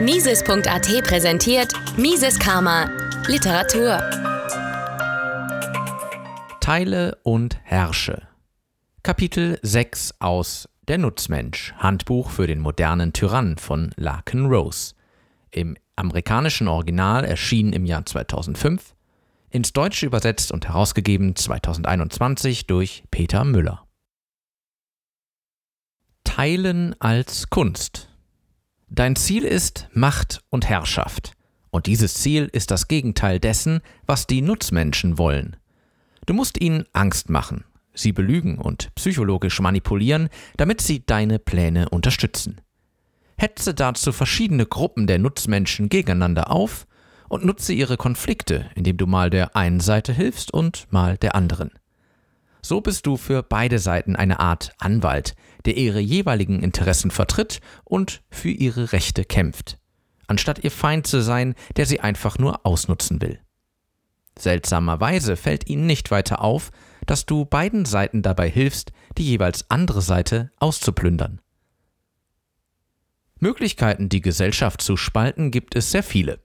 Mises.at präsentiert Mises Karma Literatur. Teile und herrsche. Kapitel 6 aus Der Nutzmensch, Handbuch für den modernen Tyrann von Larkin Rose. Im amerikanischen Original erschienen im Jahr 2005, ins Deutsche übersetzt und herausgegeben 2021 durch Peter Müller. Teilen als Kunst. Dein Ziel ist Macht und Herrschaft. Und dieses Ziel ist das Gegenteil dessen, was die Nutzmenschen wollen. Du musst ihnen Angst machen, sie belügen und psychologisch manipulieren, damit sie deine Pläne unterstützen. Hetze dazu verschiedene Gruppen der Nutzmenschen gegeneinander auf und nutze ihre Konflikte, indem du mal der einen Seite hilfst und mal der anderen. So bist du für beide Seiten eine Art Anwalt, der ihre jeweiligen Interessen vertritt und für ihre Rechte kämpft, anstatt ihr Feind zu sein, der sie einfach nur ausnutzen will. Seltsamerweise fällt ihnen nicht weiter auf, dass du beiden Seiten dabei hilfst, die jeweils andere Seite auszuplündern. Möglichkeiten, die Gesellschaft zu spalten, gibt es sehr viele.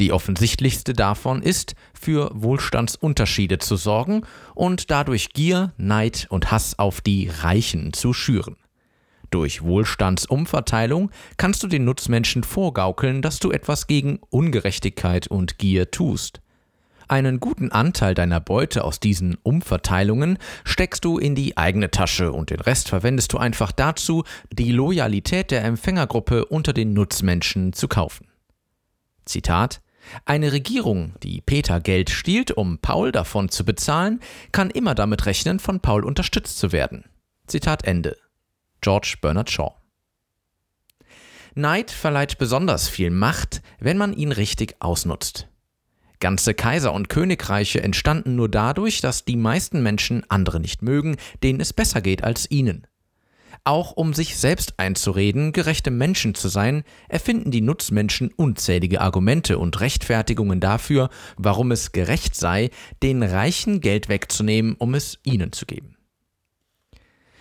Die offensichtlichste davon ist, für Wohlstandsunterschiede zu sorgen und dadurch Gier, Neid und Hass auf die Reichen zu schüren. Durch Wohlstandsumverteilung kannst du den Nutzmenschen vorgaukeln, dass du etwas gegen Ungerechtigkeit und Gier tust. Einen guten Anteil deiner Beute aus diesen Umverteilungen steckst du in die eigene Tasche und den Rest verwendest du einfach dazu, die Loyalität der Empfängergruppe unter den Nutzmenschen zu kaufen. Zitat eine Regierung, die Peter Geld stiehlt, um Paul davon zu bezahlen, kann immer damit rechnen, von Paul unterstützt zu werden. Zitat Ende. George Bernard Shaw. Neid verleiht besonders viel Macht, wenn man ihn richtig ausnutzt. Ganze Kaiser und Königreiche entstanden nur dadurch, dass die meisten Menschen andere nicht mögen, denen es besser geht als ihnen. Auch um sich selbst einzureden, gerechte Menschen zu sein, erfinden die Nutzmenschen unzählige Argumente und Rechtfertigungen dafür, warum es gerecht sei, den Reichen Geld wegzunehmen, um es ihnen zu geben.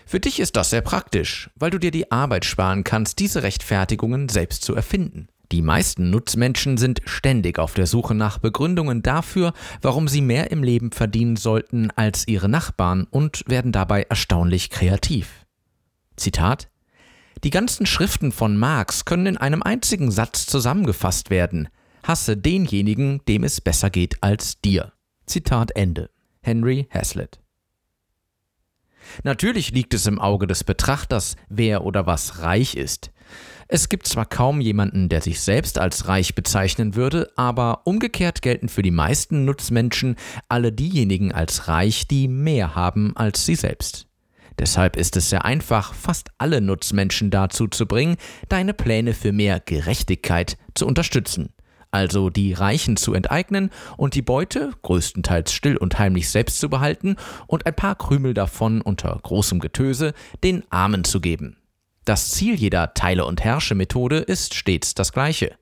Für dich ist das sehr praktisch, weil du dir die Arbeit sparen kannst, diese Rechtfertigungen selbst zu erfinden. Die meisten Nutzmenschen sind ständig auf der Suche nach Begründungen dafür, warum sie mehr im Leben verdienen sollten als ihre Nachbarn und werden dabei erstaunlich kreativ. Zitat Die ganzen Schriften von Marx können in einem einzigen Satz zusammengefasst werden. Hasse denjenigen, dem es besser geht als dir. Zitat Ende. Henry Hazlitt. Natürlich liegt es im Auge des Betrachters, wer oder was reich ist. Es gibt zwar kaum jemanden, der sich selbst als reich bezeichnen würde, aber umgekehrt gelten für die meisten Nutzmenschen alle diejenigen als reich, die mehr haben als sie selbst. Deshalb ist es sehr einfach, fast alle Nutzmenschen dazu zu bringen, deine Pläne für mehr Gerechtigkeit zu unterstützen. Also die Reichen zu enteignen und die Beute größtenteils still und heimlich selbst zu behalten und ein paar Krümel davon unter großem Getöse den Armen zu geben. Das Ziel jeder Teile- und Herrsche-Methode ist stets das gleiche.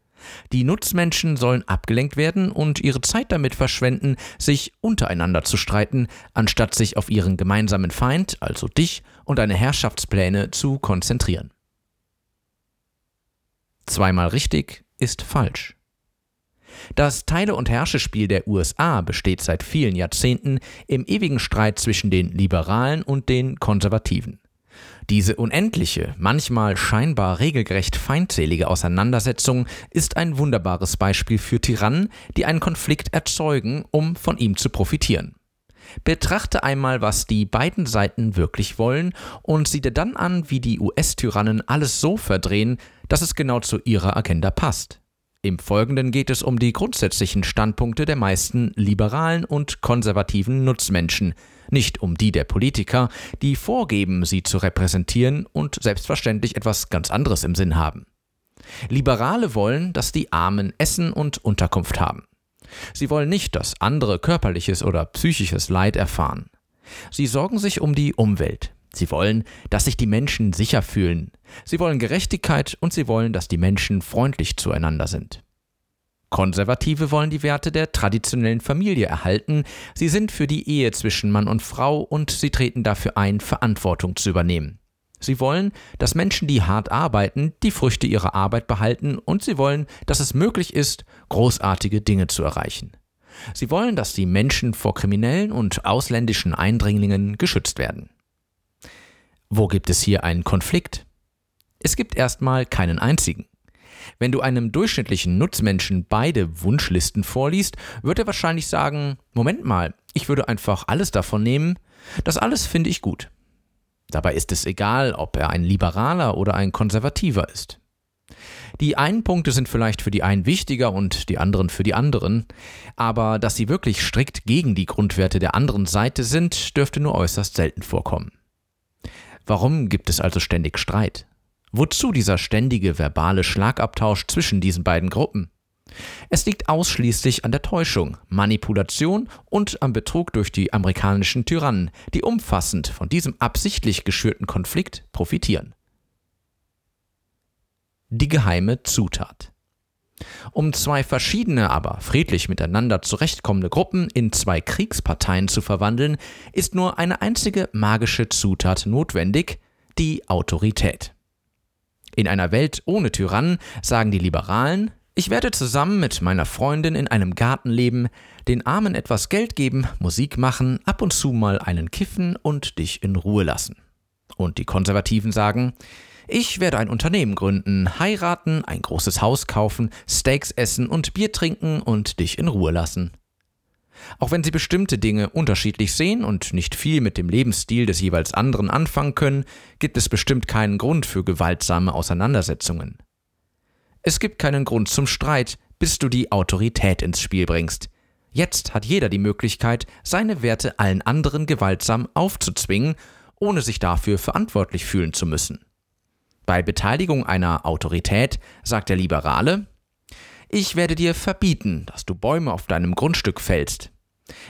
Die Nutzmenschen sollen abgelenkt werden und ihre Zeit damit verschwenden, sich untereinander zu streiten, anstatt sich auf ihren gemeinsamen Feind, also dich und deine Herrschaftspläne zu konzentrieren. Zweimal richtig ist falsch. Das Teile- und Herrschespiel der USA besteht seit vielen Jahrzehnten im ewigen Streit zwischen den Liberalen und den Konservativen. Diese unendliche, manchmal scheinbar regelgerecht feindselige Auseinandersetzung ist ein wunderbares Beispiel für Tyrannen, die einen Konflikt erzeugen, um von ihm zu profitieren. Betrachte einmal, was die beiden Seiten wirklich wollen und sieh dir dann an, wie die US-Tyrannen alles so verdrehen, dass es genau zu ihrer Agenda passt. Im Folgenden geht es um die grundsätzlichen Standpunkte der meisten liberalen und konservativen Nutzmenschen, nicht um die der Politiker, die vorgeben, sie zu repräsentieren und selbstverständlich etwas ganz anderes im Sinn haben. Liberale wollen, dass die Armen Essen und Unterkunft haben. Sie wollen nicht, dass andere körperliches oder psychisches Leid erfahren. Sie sorgen sich um die Umwelt. Sie wollen, dass sich die Menschen sicher fühlen. Sie wollen Gerechtigkeit und sie wollen, dass die Menschen freundlich zueinander sind. Konservative wollen die Werte der traditionellen Familie erhalten, sie sind für die Ehe zwischen Mann und Frau und sie treten dafür ein, Verantwortung zu übernehmen. Sie wollen, dass Menschen, die hart arbeiten, die Früchte ihrer Arbeit behalten und sie wollen, dass es möglich ist, großartige Dinge zu erreichen. Sie wollen, dass die Menschen vor kriminellen und ausländischen Eindringlingen geschützt werden. Wo gibt es hier einen Konflikt? Es gibt erstmal keinen einzigen. Wenn du einem durchschnittlichen Nutzmenschen beide Wunschlisten vorliest, wird er wahrscheinlich sagen, Moment mal, ich würde einfach alles davon nehmen, das alles finde ich gut. Dabei ist es egal, ob er ein Liberaler oder ein Konservativer ist. Die einen Punkte sind vielleicht für die einen wichtiger und die anderen für die anderen, aber dass sie wirklich strikt gegen die Grundwerte der anderen Seite sind, dürfte nur äußerst selten vorkommen. Warum gibt es also ständig Streit? Wozu dieser ständige verbale Schlagabtausch zwischen diesen beiden Gruppen? Es liegt ausschließlich an der Täuschung, Manipulation und am Betrug durch die amerikanischen Tyrannen, die umfassend von diesem absichtlich geschürten Konflikt profitieren. Die geheime Zutat. Um zwei verschiedene, aber friedlich miteinander zurechtkommende Gruppen in zwei Kriegsparteien zu verwandeln, ist nur eine einzige magische Zutat notwendig, die Autorität. In einer Welt ohne Tyrannen sagen die Liberalen, ich werde zusammen mit meiner Freundin in einem Garten leben, den Armen etwas Geld geben, Musik machen, ab und zu mal einen kiffen und dich in Ruhe lassen. Und die Konservativen sagen, ich werde ein Unternehmen gründen, heiraten, ein großes Haus kaufen, Steaks essen und Bier trinken und dich in Ruhe lassen. Auch wenn sie bestimmte Dinge unterschiedlich sehen und nicht viel mit dem Lebensstil des jeweils anderen anfangen können, gibt es bestimmt keinen Grund für gewaltsame Auseinandersetzungen. Es gibt keinen Grund zum Streit, bis du die Autorität ins Spiel bringst. Jetzt hat jeder die Möglichkeit, seine Werte allen anderen gewaltsam aufzuzwingen, ohne sich dafür verantwortlich fühlen zu müssen. Bei Beteiligung einer Autorität sagt der Liberale, ich werde dir verbieten, dass du Bäume auf deinem Grundstück fällst.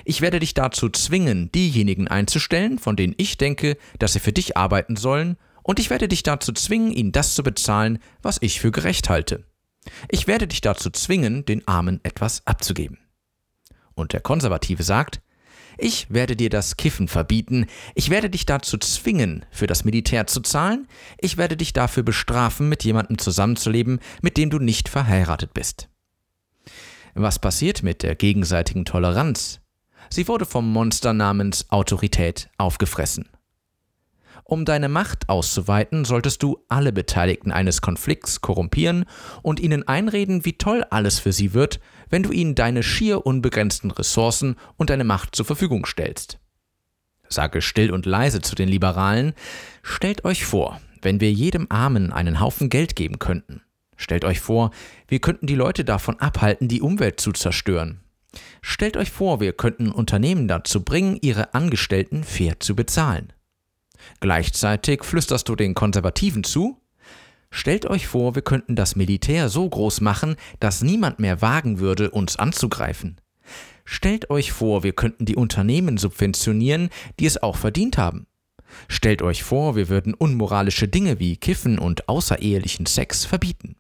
Ich werde dich dazu zwingen, diejenigen einzustellen, von denen ich denke, dass sie für dich arbeiten sollen, und ich werde dich dazu zwingen, ihnen das zu bezahlen, was ich für gerecht halte. Ich werde dich dazu zwingen, den Armen etwas abzugeben. Und der Konservative sagt, ich werde dir das Kiffen verbieten, ich werde dich dazu zwingen, für das Militär zu zahlen, ich werde dich dafür bestrafen, mit jemandem zusammenzuleben, mit dem du nicht verheiratet bist. Was passiert mit der gegenseitigen Toleranz? Sie wurde vom Monster namens Autorität aufgefressen. Um deine Macht auszuweiten, solltest du alle Beteiligten eines Konflikts korrumpieren und ihnen einreden, wie toll alles für sie wird, wenn du ihnen deine schier unbegrenzten Ressourcen und deine Macht zur Verfügung stellst. Sage still und leise zu den Liberalen, stellt euch vor, wenn wir jedem Armen einen Haufen Geld geben könnten. Stellt euch vor, wir könnten die Leute davon abhalten, die Umwelt zu zerstören. Stellt euch vor, wir könnten Unternehmen dazu bringen, ihre Angestellten fair zu bezahlen. Gleichzeitig flüsterst du den Konservativen zu, Stellt euch vor, wir könnten das Militär so groß machen, dass niemand mehr wagen würde, uns anzugreifen. Stellt euch vor, wir könnten die Unternehmen subventionieren, die es auch verdient haben. Stellt euch vor, wir würden unmoralische Dinge wie Kiffen und außerehelichen Sex verbieten.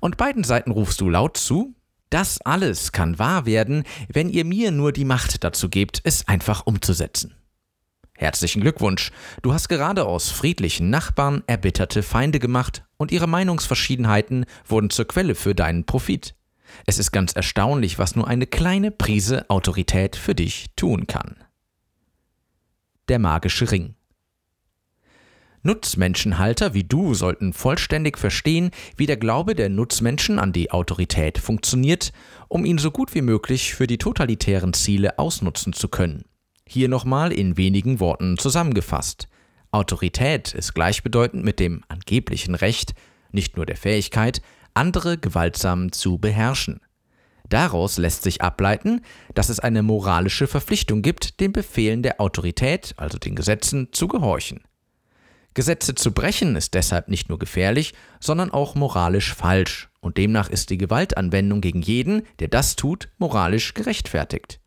Und beiden Seiten rufst du laut zu, das alles kann wahr werden, wenn ihr mir nur die Macht dazu gebt, es einfach umzusetzen. Herzlichen Glückwunsch, du hast gerade aus friedlichen Nachbarn erbitterte Feinde gemacht und ihre Meinungsverschiedenheiten wurden zur Quelle für deinen Profit. Es ist ganz erstaunlich, was nur eine kleine Prise Autorität für dich tun kann. Der magische Ring. Nutzmenschenhalter wie du sollten vollständig verstehen, wie der Glaube der Nutzmenschen an die Autorität funktioniert, um ihn so gut wie möglich für die totalitären Ziele ausnutzen zu können. Hier nochmal in wenigen Worten zusammengefasst. Autorität ist gleichbedeutend mit dem angeblichen Recht, nicht nur der Fähigkeit, andere gewaltsam zu beherrschen. Daraus lässt sich ableiten, dass es eine moralische Verpflichtung gibt, den Befehlen der Autorität, also den Gesetzen, zu gehorchen. Gesetze zu brechen ist deshalb nicht nur gefährlich, sondern auch moralisch falsch, und demnach ist die Gewaltanwendung gegen jeden, der das tut, moralisch gerechtfertigt.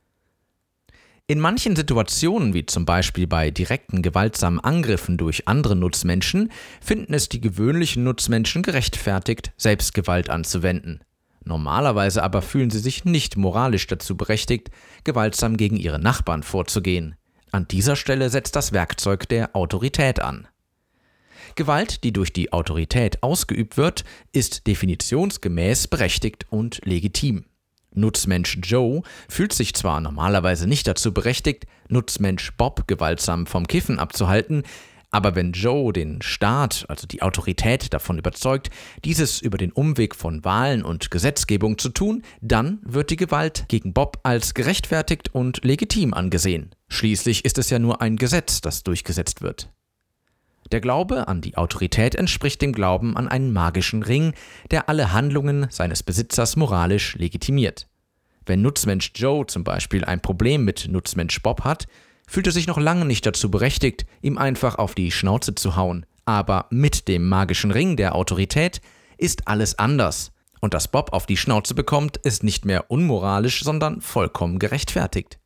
In manchen Situationen, wie zum Beispiel bei direkten gewaltsamen Angriffen durch andere Nutzmenschen, finden es die gewöhnlichen Nutzmenschen gerechtfertigt, Selbstgewalt anzuwenden. Normalerweise aber fühlen sie sich nicht moralisch dazu berechtigt, gewaltsam gegen ihre Nachbarn vorzugehen. An dieser Stelle setzt das Werkzeug der Autorität an. Gewalt, die durch die Autorität ausgeübt wird, ist definitionsgemäß berechtigt und legitim. Nutzmensch Joe fühlt sich zwar normalerweise nicht dazu berechtigt, Nutzmensch Bob gewaltsam vom Kiffen abzuhalten, aber wenn Joe den Staat, also die Autorität davon überzeugt, dieses über den Umweg von Wahlen und Gesetzgebung zu tun, dann wird die Gewalt gegen Bob als gerechtfertigt und legitim angesehen. Schließlich ist es ja nur ein Gesetz, das durchgesetzt wird. Der Glaube an die Autorität entspricht dem Glauben an einen magischen Ring, der alle Handlungen seines Besitzers moralisch legitimiert. Wenn Nutzmensch Joe zum Beispiel ein Problem mit Nutzmensch Bob hat, fühlt er sich noch lange nicht dazu berechtigt, ihm einfach auf die Schnauze zu hauen. Aber mit dem magischen Ring der Autorität ist alles anders. Und dass Bob auf die Schnauze bekommt, ist nicht mehr unmoralisch, sondern vollkommen gerechtfertigt.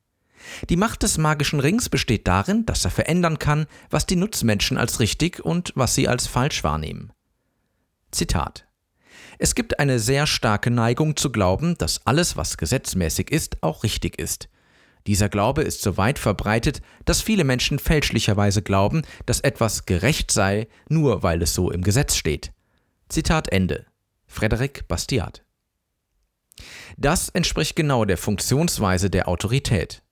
Die Macht des magischen Rings besteht darin, dass er verändern kann, was die Nutzmenschen als richtig und was sie als falsch wahrnehmen. Zitat Es gibt eine sehr starke Neigung zu glauben, dass alles, was gesetzmäßig ist, auch richtig ist. Dieser Glaube ist so weit verbreitet, dass viele Menschen fälschlicherweise glauben, dass etwas gerecht sei, nur weil es so im Gesetz steht. Zitat Ende. Frederic Bastiat. Das entspricht genau der Funktionsweise der Autorität.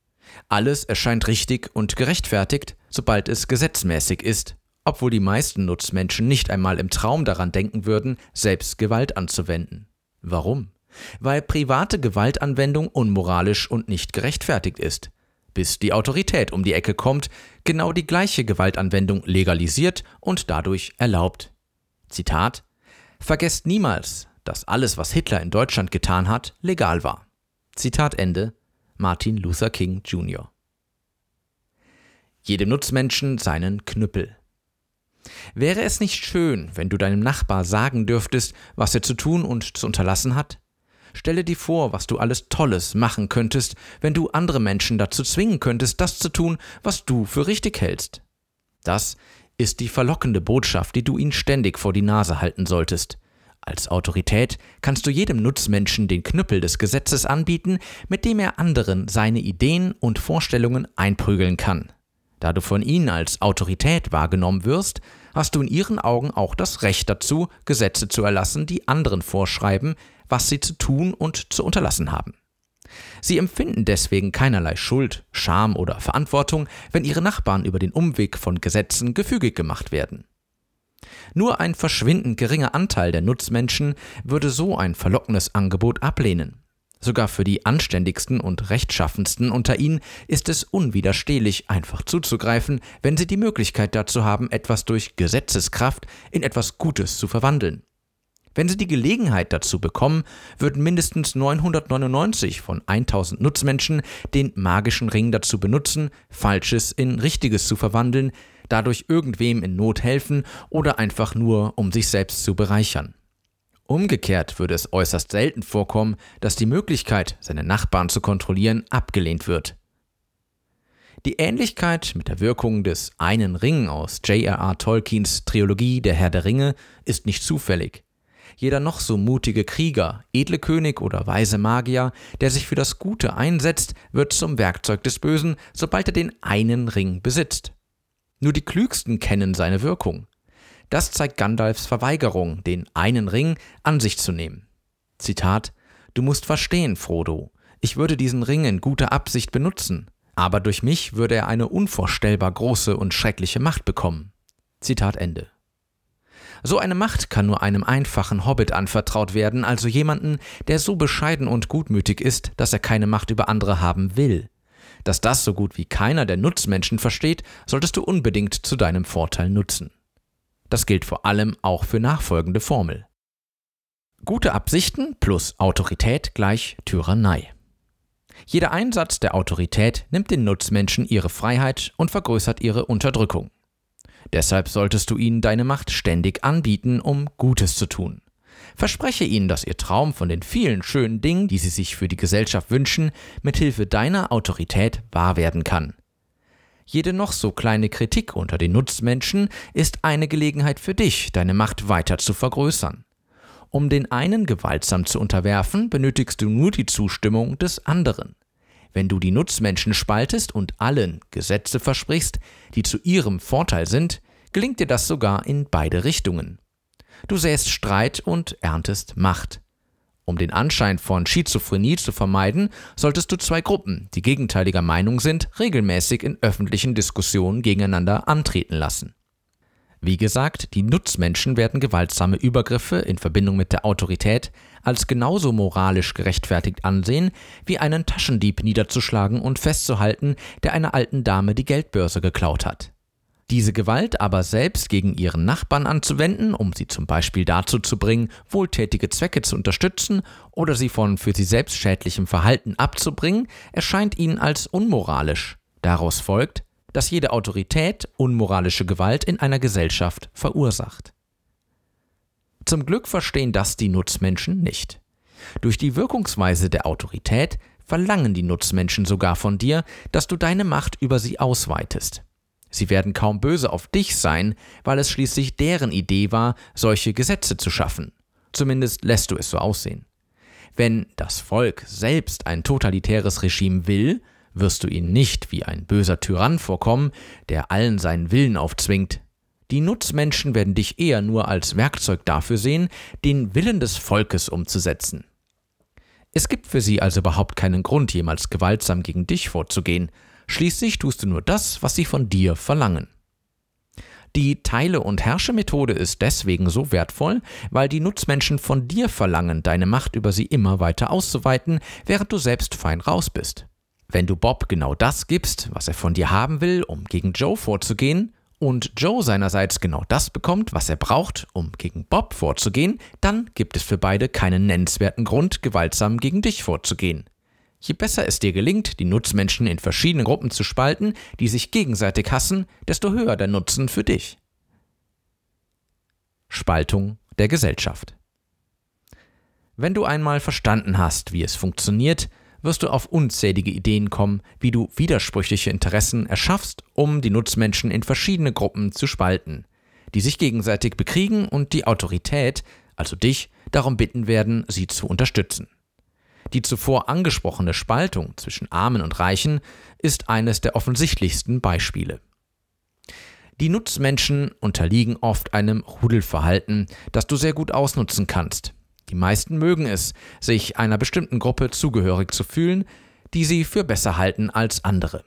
Alles erscheint richtig und gerechtfertigt, sobald es gesetzmäßig ist, obwohl die meisten Nutzmenschen nicht einmal im Traum daran denken würden, selbst Gewalt anzuwenden. Warum? Weil private Gewaltanwendung unmoralisch und nicht gerechtfertigt ist, bis die Autorität um die Ecke kommt, genau die gleiche Gewaltanwendung legalisiert und dadurch erlaubt. Zitat Vergesst niemals, dass alles, was Hitler in Deutschland getan hat, legal war. Zitat Ende Martin Luther King Jr. Jedem Nutzmenschen seinen Knüppel. Wäre es nicht schön, wenn du deinem Nachbar sagen dürftest, was er zu tun und zu unterlassen hat? Stelle dir vor, was du alles Tolles machen könntest, wenn du andere Menschen dazu zwingen könntest, das zu tun, was du für richtig hältst. Das ist die verlockende Botschaft, die du ihnen ständig vor die Nase halten solltest. Als Autorität kannst du jedem Nutzmenschen den Knüppel des Gesetzes anbieten, mit dem er anderen seine Ideen und Vorstellungen einprügeln kann. Da du von ihnen als Autorität wahrgenommen wirst, hast du in ihren Augen auch das Recht dazu, Gesetze zu erlassen, die anderen vorschreiben, was sie zu tun und zu unterlassen haben. Sie empfinden deswegen keinerlei Schuld, Scham oder Verantwortung, wenn ihre Nachbarn über den Umweg von Gesetzen gefügig gemacht werden. Nur ein verschwindend geringer Anteil der Nutzmenschen würde so ein verlockendes Angebot ablehnen. Sogar für die anständigsten und rechtschaffensten unter ihnen ist es unwiderstehlich, einfach zuzugreifen, wenn sie die Möglichkeit dazu haben, etwas durch Gesetzeskraft in etwas Gutes zu verwandeln. Wenn sie die Gelegenheit dazu bekommen, würden mindestens 999 von 1000 Nutzmenschen den magischen Ring dazu benutzen, Falsches in Richtiges zu verwandeln, dadurch irgendwem in Not helfen oder einfach nur, um sich selbst zu bereichern. Umgekehrt würde es äußerst selten vorkommen, dass die Möglichkeit, seine Nachbarn zu kontrollieren, abgelehnt wird. Die Ähnlichkeit mit der Wirkung des einen Ring aus J.R.R. Tolkiens Trilogie Der Herr der Ringe ist nicht zufällig. Jeder noch so mutige Krieger, edle König oder weise Magier, der sich für das Gute einsetzt, wird zum Werkzeug des Bösen, sobald er den einen Ring besitzt. Nur die Klügsten kennen seine Wirkung. Das zeigt Gandalfs Verweigerung, den einen Ring an sich zu nehmen. Zitat Du musst verstehen, Frodo, ich würde diesen Ring in guter Absicht benutzen, aber durch mich würde er eine unvorstellbar große und schreckliche Macht bekommen. Zitat Ende. So eine Macht kann nur einem einfachen Hobbit anvertraut werden, also jemanden, der so bescheiden und gutmütig ist, dass er keine Macht über andere haben will. Dass das so gut wie keiner der Nutzmenschen versteht, solltest du unbedingt zu deinem Vorteil nutzen. Das gilt vor allem auch für nachfolgende Formel. Gute Absichten plus Autorität gleich Tyrannei. Jeder Einsatz der Autorität nimmt den Nutzmenschen ihre Freiheit und vergrößert ihre Unterdrückung. Deshalb solltest du ihnen deine Macht ständig anbieten, um Gutes zu tun. Verspreche ihnen, dass ihr Traum von den vielen schönen Dingen, die sie sich für die Gesellschaft wünschen, mithilfe deiner Autorität wahr werden kann. Jede noch so kleine Kritik unter den Nutzmenschen ist eine Gelegenheit für dich, deine Macht weiter zu vergrößern. Um den einen gewaltsam zu unterwerfen, benötigst du nur die Zustimmung des anderen. Wenn du die Nutzmenschen spaltest und allen Gesetze versprichst, die zu ihrem Vorteil sind, gelingt dir das sogar in beide Richtungen. Du säst Streit und erntest Macht. Um den Anschein von Schizophrenie zu vermeiden, solltest du zwei Gruppen, die gegenteiliger Meinung sind, regelmäßig in öffentlichen Diskussionen gegeneinander antreten lassen. Wie gesagt, die Nutzmenschen werden gewaltsame Übergriffe in Verbindung mit der Autorität als genauso moralisch gerechtfertigt ansehen, wie einen Taschendieb niederzuschlagen und festzuhalten, der einer alten Dame die Geldbörse geklaut hat. Diese Gewalt aber selbst gegen ihren Nachbarn anzuwenden, um sie zum Beispiel dazu zu bringen, wohltätige Zwecke zu unterstützen oder sie von für sie selbst schädlichem Verhalten abzubringen, erscheint ihnen als unmoralisch. Daraus folgt, dass jede Autorität unmoralische Gewalt in einer Gesellschaft verursacht. Zum Glück verstehen das die Nutzmenschen nicht. Durch die Wirkungsweise der Autorität verlangen die Nutzmenschen sogar von dir, dass du deine Macht über sie ausweitest. Sie werden kaum böse auf dich sein, weil es schließlich deren Idee war, solche Gesetze zu schaffen. Zumindest lässt du es so aussehen. Wenn das Volk selbst ein totalitäres Regime will, wirst du ihnen nicht wie ein böser Tyrann vorkommen, der allen seinen Willen aufzwingt. Die Nutzmenschen werden dich eher nur als Werkzeug dafür sehen, den Willen des Volkes umzusetzen. Es gibt für sie also überhaupt keinen Grund, jemals gewaltsam gegen dich vorzugehen. Schließlich tust du nur das, was sie von dir verlangen. Die Teile- und Herrsche-Methode ist deswegen so wertvoll, weil die Nutzmenschen von dir verlangen, deine Macht über sie immer weiter auszuweiten, während du selbst fein raus bist. Wenn du Bob genau das gibst, was er von dir haben will, um gegen Joe vorzugehen, und Joe seinerseits genau das bekommt, was er braucht, um gegen Bob vorzugehen, dann gibt es für beide keinen nennenswerten Grund, gewaltsam gegen dich vorzugehen. Je besser es dir gelingt, die Nutzmenschen in verschiedene Gruppen zu spalten, die sich gegenseitig hassen, desto höher der Nutzen für dich. Spaltung der Gesellschaft. Wenn du einmal verstanden hast, wie es funktioniert, wirst du auf unzählige Ideen kommen, wie du widersprüchliche Interessen erschaffst, um die Nutzmenschen in verschiedene Gruppen zu spalten, die sich gegenseitig bekriegen und die Autorität, also dich, darum bitten werden, sie zu unterstützen. Die zuvor angesprochene Spaltung zwischen Armen und Reichen ist eines der offensichtlichsten Beispiele. Die Nutzmenschen unterliegen oft einem Rudelverhalten, das du sehr gut ausnutzen kannst. Die meisten mögen es, sich einer bestimmten Gruppe zugehörig zu fühlen, die sie für besser halten als andere.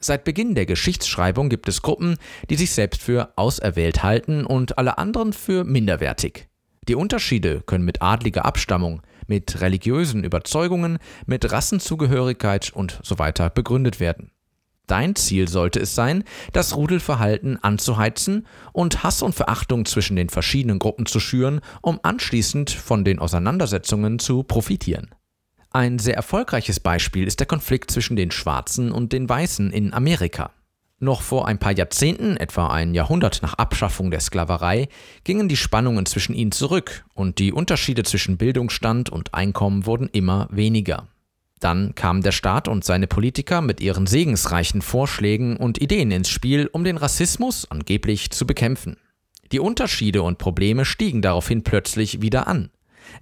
Seit Beginn der Geschichtsschreibung gibt es Gruppen, die sich selbst für auserwählt halten und alle anderen für minderwertig. Die Unterschiede können mit adliger Abstammung, mit religiösen Überzeugungen, mit Rassenzugehörigkeit und so weiter begründet werden. Dein Ziel sollte es sein, das Rudelverhalten anzuheizen und Hass und Verachtung zwischen den verschiedenen Gruppen zu schüren, um anschließend von den Auseinandersetzungen zu profitieren. Ein sehr erfolgreiches Beispiel ist der Konflikt zwischen den Schwarzen und den Weißen in Amerika. Noch vor ein paar Jahrzehnten, etwa ein Jahrhundert nach Abschaffung der Sklaverei, gingen die Spannungen zwischen ihnen zurück und die Unterschiede zwischen Bildungsstand und Einkommen wurden immer weniger. Dann kamen der Staat und seine Politiker mit ihren segensreichen Vorschlägen und Ideen ins Spiel, um den Rassismus angeblich zu bekämpfen. Die Unterschiede und Probleme stiegen daraufhin plötzlich wieder an.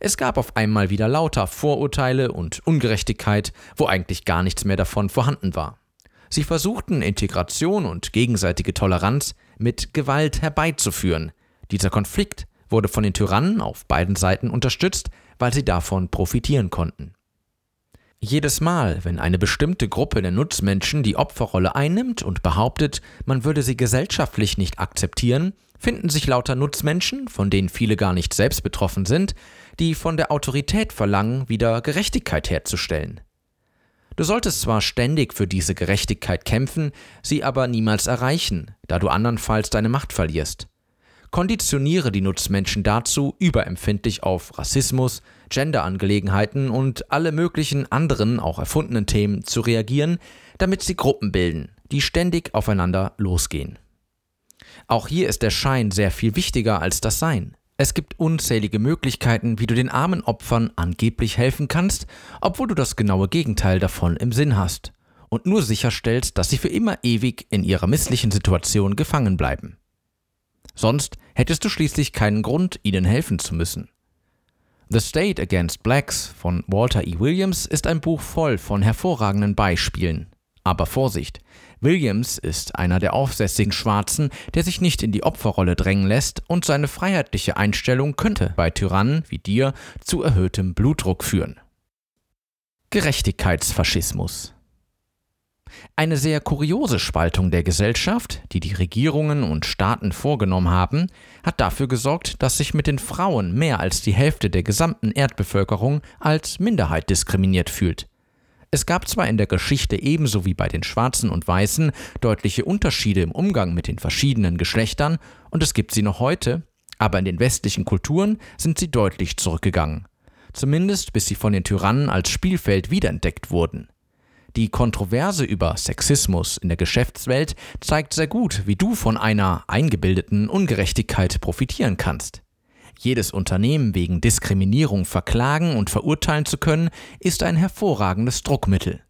Es gab auf einmal wieder lauter Vorurteile und Ungerechtigkeit, wo eigentlich gar nichts mehr davon vorhanden war. Sie versuchten Integration und gegenseitige Toleranz mit Gewalt herbeizuführen. Dieser Konflikt wurde von den Tyrannen auf beiden Seiten unterstützt, weil sie davon profitieren konnten. Jedes Mal, wenn eine bestimmte Gruppe der Nutzmenschen die Opferrolle einnimmt und behauptet, man würde sie gesellschaftlich nicht akzeptieren, finden sich lauter Nutzmenschen, von denen viele gar nicht selbst betroffen sind, die von der Autorität verlangen, wieder Gerechtigkeit herzustellen. Du solltest zwar ständig für diese Gerechtigkeit kämpfen, sie aber niemals erreichen, da du andernfalls deine Macht verlierst konditioniere die Nutzmenschen dazu, überempfindlich auf Rassismus, Genderangelegenheiten und alle möglichen anderen, auch erfundenen Themen zu reagieren, damit sie Gruppen bilden, die ständig aufeinander losgehen. Auch hier ist der Schein sehr viel wichtiger als das Sein. Es gibt unzählige Möglichkeiten, wie du den armen Opfern angeblich helfen kannst, obwohl du das genaue Gegenteil davon im Sinn hast und nur sicherstellst, dass sie für immer ewig in ihrer misslichen Situation gefangen bleiben. Sonst hättest du schließlich keinen Grund, ihnen helfen zu müssen. The State Against Blacks von Walter E. Williams ist ein Buch voll von hervorragenden Beispielen. Aber Vorsicht, Williams ist einer der aufsässigen Schwarzen, der sich nicht in die Opferrolle drängen lässt und seine freiheitliche Einstellung könnte bei Tyrannen wie dir zu erhöhtem Blutdruck führen. Gerechtigkeitsfaschismus eine sehr kuriose Spaltung der Gesellschaft, die die Regierungen und Staaten vorgenommen haben, hat dafür gesorgt, dass sich mit den Frauen mehr als die Hälfte der gesamten Erdbevölkerung als Minderheit diskriminiert fühlt. Es gab zwar in der Geschichte ebenso wie bei den Schwarzen und Weißen deutliche Unterschiede im Umgang mit den verschiedenen Geschlechtern, und es gibt sie noch heute, aber in den westlichen Kulturen sind sie deutlich zurückgegangen. Zumindest bis sie von den Tyrannen als Spielfeld wiederentdeckt wurden. Die Kontroverse über Sexismus in der Geschäftswelt zeigt sehr gut, wie du von einer eingebildeten Ungerechtigkeit profitieren kannst. Jedes Unternehmen wegen Diskriminierung verklagen und verurteilen zu können, ist ein hervorragendes Druckmittel.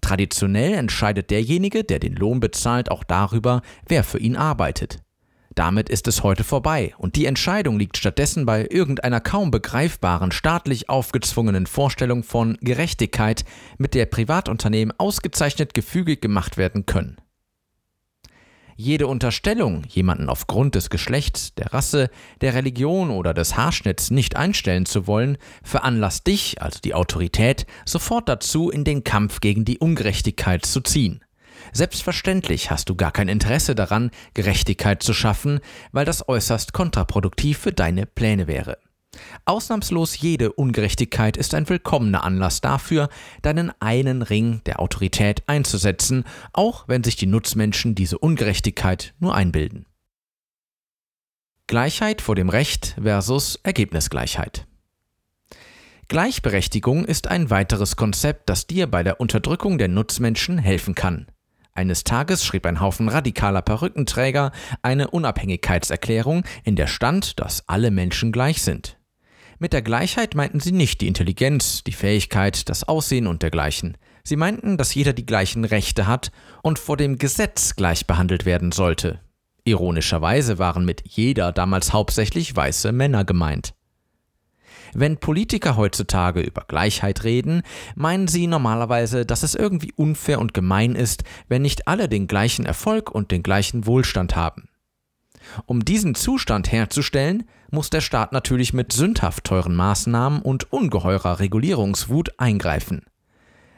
Traditionell entscheidet derjenige, der den Lohn bezahlt, auch darüber, wer für ihn arbeitet. Damit ist es heute vorbei und die Entscheidung liegt stattdessen bei irgendeiner kaum begreifbaren staatlich aufgezwungenen Vorstellung von Gerechtigkeit, mit der Privatunternehmen ausgezeichnet gefügig gemacht werden können. Jede Unterstellung, jemanden aufgrund des Geschlechts, der Rasse, der Religion oder des Haarschnitts nicht einstellen zu wollen, veranlasst dich, also die Autorität, sofort dazu, in den Kampf gegen die Ungerechtigkeit zu ziehen. Selbstverständlich hast du gar kein Interesse daran, Gerechtigkeit zu schaffen, weil das äußerst kontraproduktiv für deine Pläne wäre. Ausnahmslos jede Ungerechtigkeit ist ein willkommener Anlass dafür, deinen einen Ring der Autorität einzusetzen, auch wenn sich die Nutzmenschen diese Ungerechtigkeit nur einbilden. Gleichheit vor dem Recht versus Ergebnisgleichheit. Gleichberechtigung ist ein weiteres Konzept, das dir bei der Unterdrückung der Nutzmenschen helfen kann. Eines Tages schrieb ein Haufen radikaler Perückenträger eine Unabhängigkeitserklärung, in der stand, dass alle Menschen gleich sind. Mit der Gleichheit meinten sie nicht die Intelligenz, die Fähigkeit, das Aussehen und dergleichen. Sie meinten, dass jeder die gleichen Rechte hat und vor dem Gesetz gleich behandelt werden sollte. Ironischerweise waren mit jeder damals hauptsächlich weiße Männer gemeint. Wenn Politiker heutzutage über Gleichheit reden, meinen sie normalerweise, dass es irgendwie unfair und gemein ist, wenn nicht alle den gleichen Erfolg und den gleichen Wohlstand haben. Um diesen Zustand herzustellen, muss der Staat natürlich mit sündhaft teuren Maßnahmen und ungeheurer Regulierungswut eingreifen.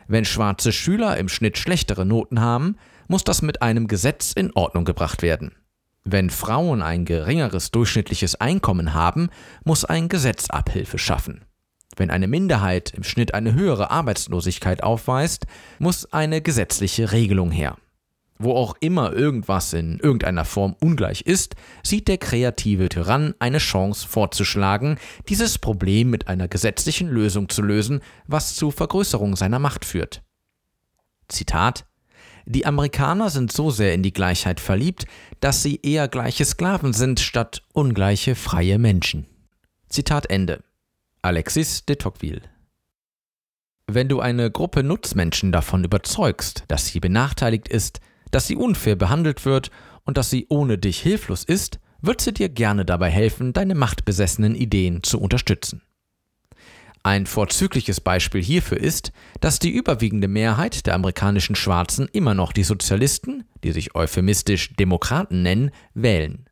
Wenn schwarze Schüler im Schnitt schlechtere Noten haben, muss das mit einem Gesetz in Ordnung gebracht werden. Wenn Frauen ein geringeres durchschnittliches Einkommen haben, muss ein Gesetz Abhilfe schaffen. Wenn eine Minderheit im Schnitt eine höhere Arbeitslosigkeit aufweist, muss eine gesetzliche Regelung her. Wo auch immer irgendwas in irgendeiner Form ungleich ist, sieht der kreative Tyrann eine Chance vorzuschlagen, dieses Problem mit einer gesetzlichen Lösung zu lösen, was zu Vergrößerung seiner Macht führt. Zitat die Amerikaner sind so sehr in die Gleichheit verliebt, dass sie eher gleiche Sklaven sind statt ungleiche freie Menschen. Zitat Ende. Alexis de Tocqueville. Wenn du eine Gruppe Nutzmenschen davon überzeugst, dass sie benachteiligt ist, dass sie unfair behandelt wird und dass sie ohne dich hilflos ist, wird sie dir gerne dabei helfen, deine machtbesessenen Ideen zu unterstützen. Ein vorzügliches Beispiel hierfür ist, dass die überwiegende Mehrheit der amerikanischen Schwarzen immer noch die Sozialisten, die sich euphemistisch Demokraten nennen, wählen.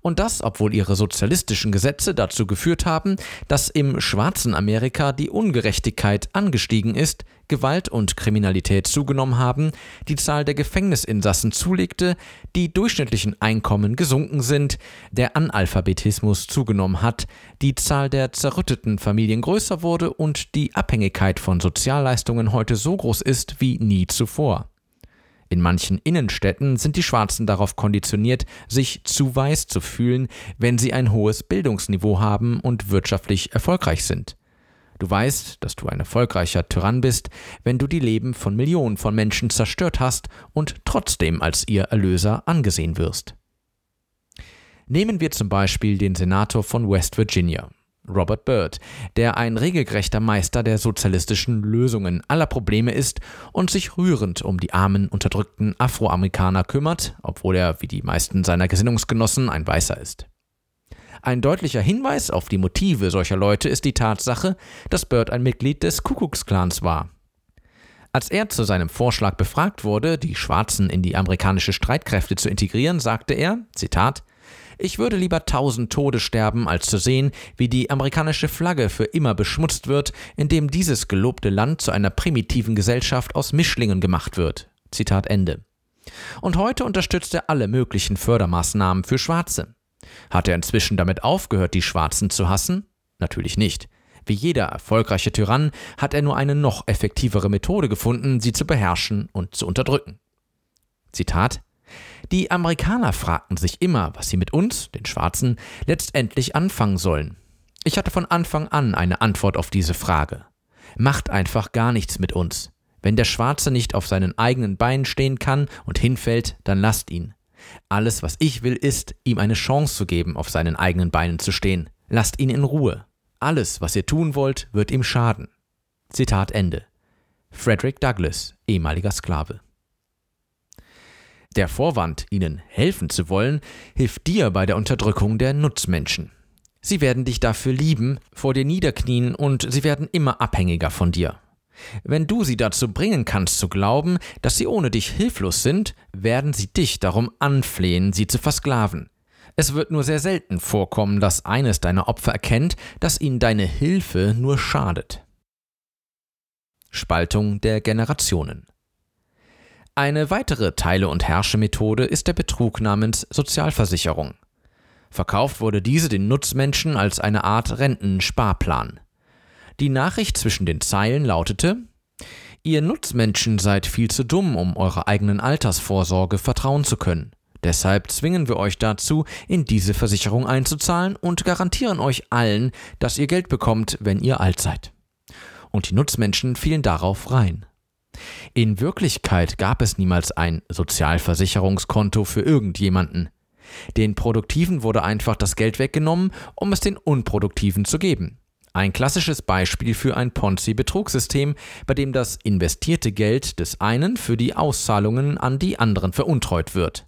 Und das, obwohl ihre sozialistischen Gesetze dazu geführt haben, dass im schwarzen Amerika die Ungerechtigkeit angestiegen ist, Gewalt und Kriminalität zugenommen haben, die Zahl der Gefängnisinsassen zulegte, die durchschnittlichen Einkommen gesunken sind, der Analphabetismus zugenommen hat, die Zahl der zerrütteten Familien größer wurde und die Abhängigkeit von Sozialleistungen heute so groß ist wie nie zuvor. In manchen Innenstädten sind die Schwarzen darauf konditioniert, sich zu weiß zu fühlen, wenn sie ein hohes Bildungsniveau haben und wirtschaftlich erfolgreich sind. Du weißt, dass du ein erfolgreicher Tyrann bist, wenn du die Leben von Millionen von Menschen zerstört hast und trotzdem als ihr Erlöser angesehen wirst. Nehmen wir zum Beispiel den Senator von West Virginia, Robert Byrd, der ein regelgerechter Meister der sozialistischen Lösungen aller Probleme ist und sich rührend um die armen, unterdrückten Afroamerikaner kümmert, obwohl er, wie die meisten seiner Gesinnungsgenossen, ein Weißer ist. Ein deutlicher Hinweis auf die Motive solcher Leute ist die Tatsache, dass Byrd ein Mitglied des Kuckucksklans war. Als er zu seinem Vorschlag befragt wurde, die Schwarzen in die amerikanische Streitkräfte zu integrieren, sagte er, Zitat, ich würde lieber tausend Tode sterben, als zu sehen, wie die amerikanische Flagge für immer beschmutzt wird, indem dieses gelobte Land zu einer primitiven Gesellschaft aus Mischlingen gemacht wird. Zitat Ende. Und heute unterstützt er alle möglichen Fördermaßnahmen für Schwarze. Hat er inzwischen damit aufgehört, die Schwarzen zu hassen? Natürlich nicht. Wie jeder erfolgreiche Tyrann hat er nur eine noch effektivere Methode gefunden, sie zu beherrschen und zu unterdrücken. Zitat Die Amerikaner fragten sich immer, was sie mit uns, den Schwarzen, letztendlich anfangen sollen. Ich hatte von Anfang an eine Antwort auf diese Frage. Macht einfach gar nichts mit uns. Wenn der Schwarze nicht auf seinen eigenen Beinen stehen kann und hinfällt, dann lasst ihn. Alles, was ich will, ist, ihm eine Chance zu geben, auf seinen eigenen Beinen zu stehen. Lasst ihn in Ruhe. Alles, was ihr tun wollt, wird ihm schaden. Zitat Ende. Frederick Douglass, ehemaliger Sklave. Der Vorwand, ihnen helfen zu wollen, hilft dir bei der Unterdrückung der Nutzmenschen. Sie werden dich dafür lieben, vor dir niederknien und sie werden immer abhängiger von dir. Wenn du sie dazu bringen kannst zu glauben, dass sie ohne dich hilflos sind, werden sie dich darum anflehen, sie zu versklaven. Es wird nur sehr selten vorkommen, dass eines deiner Opfer erkennt, dass ihnen deine Hilfe nur schadet. Spaltung der Generationen. Eine weitere Teile- und Herrschemethode ist der Betrug namens Sozialversicherung. Verkauft wurde diese den Nutzmenschen als eine Art Rentensparplan. Die Nachricht zwischen den Zeilen lautete Ihr Nutzmenschen seid viel zu dumm, um eurer eigenen Altersvorsorge vertrauen zu können. Deshalb zwingen wir euch dazu, in diese Versicherung einzuzahlen und garantieren euch allen, dass ihr Geld bekommt, wenn ihr alt seid. Und die Nutzmenschen fielen darauf rein. In Wirklichkeit gab es niemals ein Sozialversicherungskonto für irgendjemanden. Den Produktiven wurde einfach das Geld weggenommen, um es den Unproduktiven zu geben. Ein klassisches Beispiel für ein Ponzi-Betrugssystem, bei dem das investierte Geld des einen für die Auszahlungen an die anderen veruntreut wird.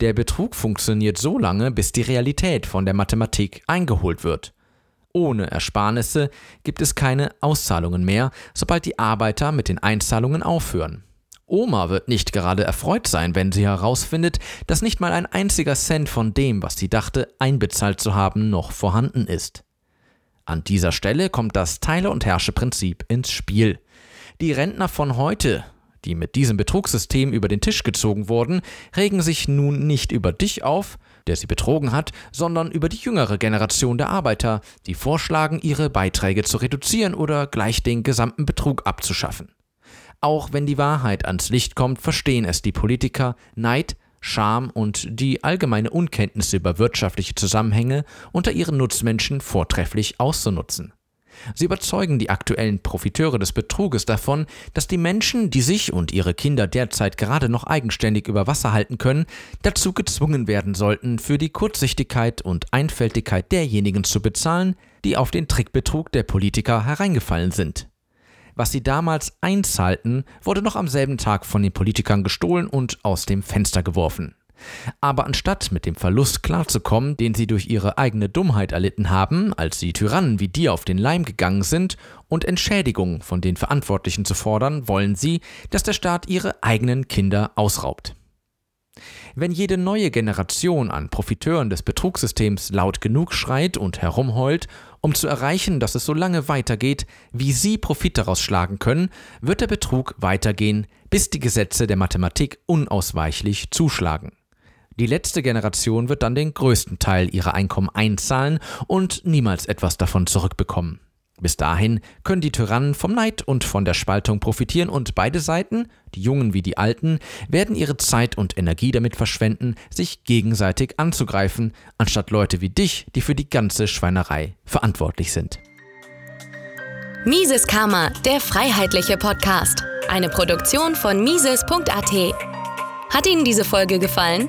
Der Betrug funktioniert so lange, bis die Realität von der Mathematik eingeholt wird. Ohne Ersparnisse gibt es keine Auszahlungen mehr, sobald die Arbeiter mit den Einzahlungen aufhören. Oma wird nicht gerade erfreut sein, wenn sie herausfindet, dass nicht mal ein einziger Cent von dem, was sie dachte, einbezahlt zu haben, noch vorhanden ist. An dieser Stelle kommt das Teile- und Herrsche-Prinzip ins Spiel. Die Rentner von heute die mit diesem Betrugssystem über den Tisch gezogen wurden, regen sich nun nicht über dich auf, der sie betrogen hat, sondern über die jüngere Generation der Arbeiter, die vorschlagen, ihre Beiträge zu reduzieren oder gleich den gesamten Betrug abzuschaffen. Auch wenn die Wahrheit ans Licht kommt, verstehen es die Politiker, Neid, Scham und die allgemeine Unkenntnis über wirtschaftliche Zusammenhänge unter ihren Nutzmenschen vortrefflich auszunutzen. Sie überzeugen die aktuellen Profiteure des Betruges davon, dass die Menschen, die sich und ihre Kinder derzeit gerade noch eigenständig über Wasser halten können, dazu gezwungen werden sollten, für die Kurzsichtigkeit und Einfältigkeit derjenigen zu bezahlen, die auf den Trickbetrug der Politiker hereingefallen sind. Was sie damals einzahlten, wurde noch am selben Tag von den Politikern gestohlen und aus dem Fenster geworfen. Aber anstatt mit dem Verlust klarzukommen, den sie durch ihre eigene Dummheit erlitten haben, als sie Tyrannen wie dir auf den Leim gegangen sind, und Entschädigung von den Verantwortlichen zu fordern, wollen sie, dass der Staat ihre eigenen Kinder ausraubt. Wenn jede neue Generation an Profiteuren des Betrugssystems laut genug schreit und herumheult, um zu erreichen, dass es so lange weitergeht, wie sie Profit daraus schlagen können, wird der Betrug weitergehen, bis die Gesetze der Mathematik unausweichlich zuschlagen. Die letzte Generation wird dann den größten Teil ihrer Einkommen einzahlen und niemals etwas davon zurückbekommen. Bis dahin können die Tyrannen vom Neid und von der Spaltung profitieren und beide Seiten, die Jungen wie die Alten, werden ihre Zeit und Energie damit verschwenden, sich gegenseitig anzugreifen, anstatt Leute wie dich, die für die ganze Schweinerei verantwortlich sind. Mises Karma, der freiheitliche Podcast. Eine Produktion von Mises.at. Hat Ihnen diese Folge gefallen?